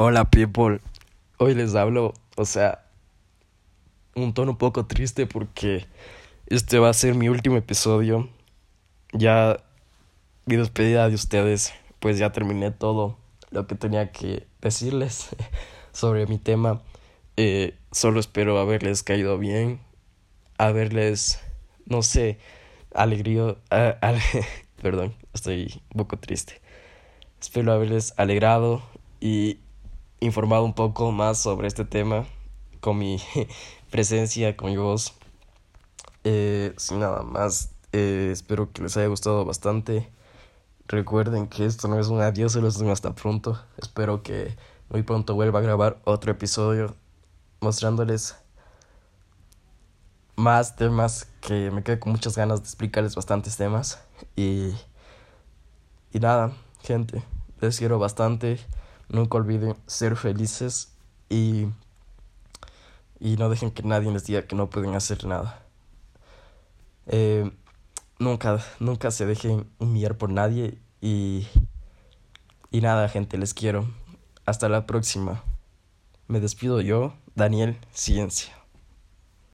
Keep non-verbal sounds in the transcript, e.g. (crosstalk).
Hola people, hoy les hablo, o sea, un tono un poco triste porque este va a ser mi último episodio. Ya mi despedida de ustedes, pues ya terminé todo lo que tenía que decirles (laughs) sobre mi tema. Eh, solo espero haberles caído bien, haberles, no sé, alegría, (laughs) perdón, estoy un poco triste. Espero haberles alegrado y informado un poco más sobre este tema con mi (laughs) presencia, con mi voz. Eh, sin nada más, eh, espero que les haya gustado bastante. Recuerden que esto no es un adiós, solo es un hasta pronto. Espero que muy pronto vuelva a grabar otro episodio mostrándoles más temas que me quedé con muchas ganas de explicarles bastantes temas. Y, y nada, gente, les quiero bastante. Nunca olviden ser felices y, y no dejen que nadie les diga que no pueden hacer nada. Eh, nunca, nunca se dejen humillar por nadie y, y nada, gente, les quiero. Hasta la próxima. Me despido yo, Daniel Ciencia.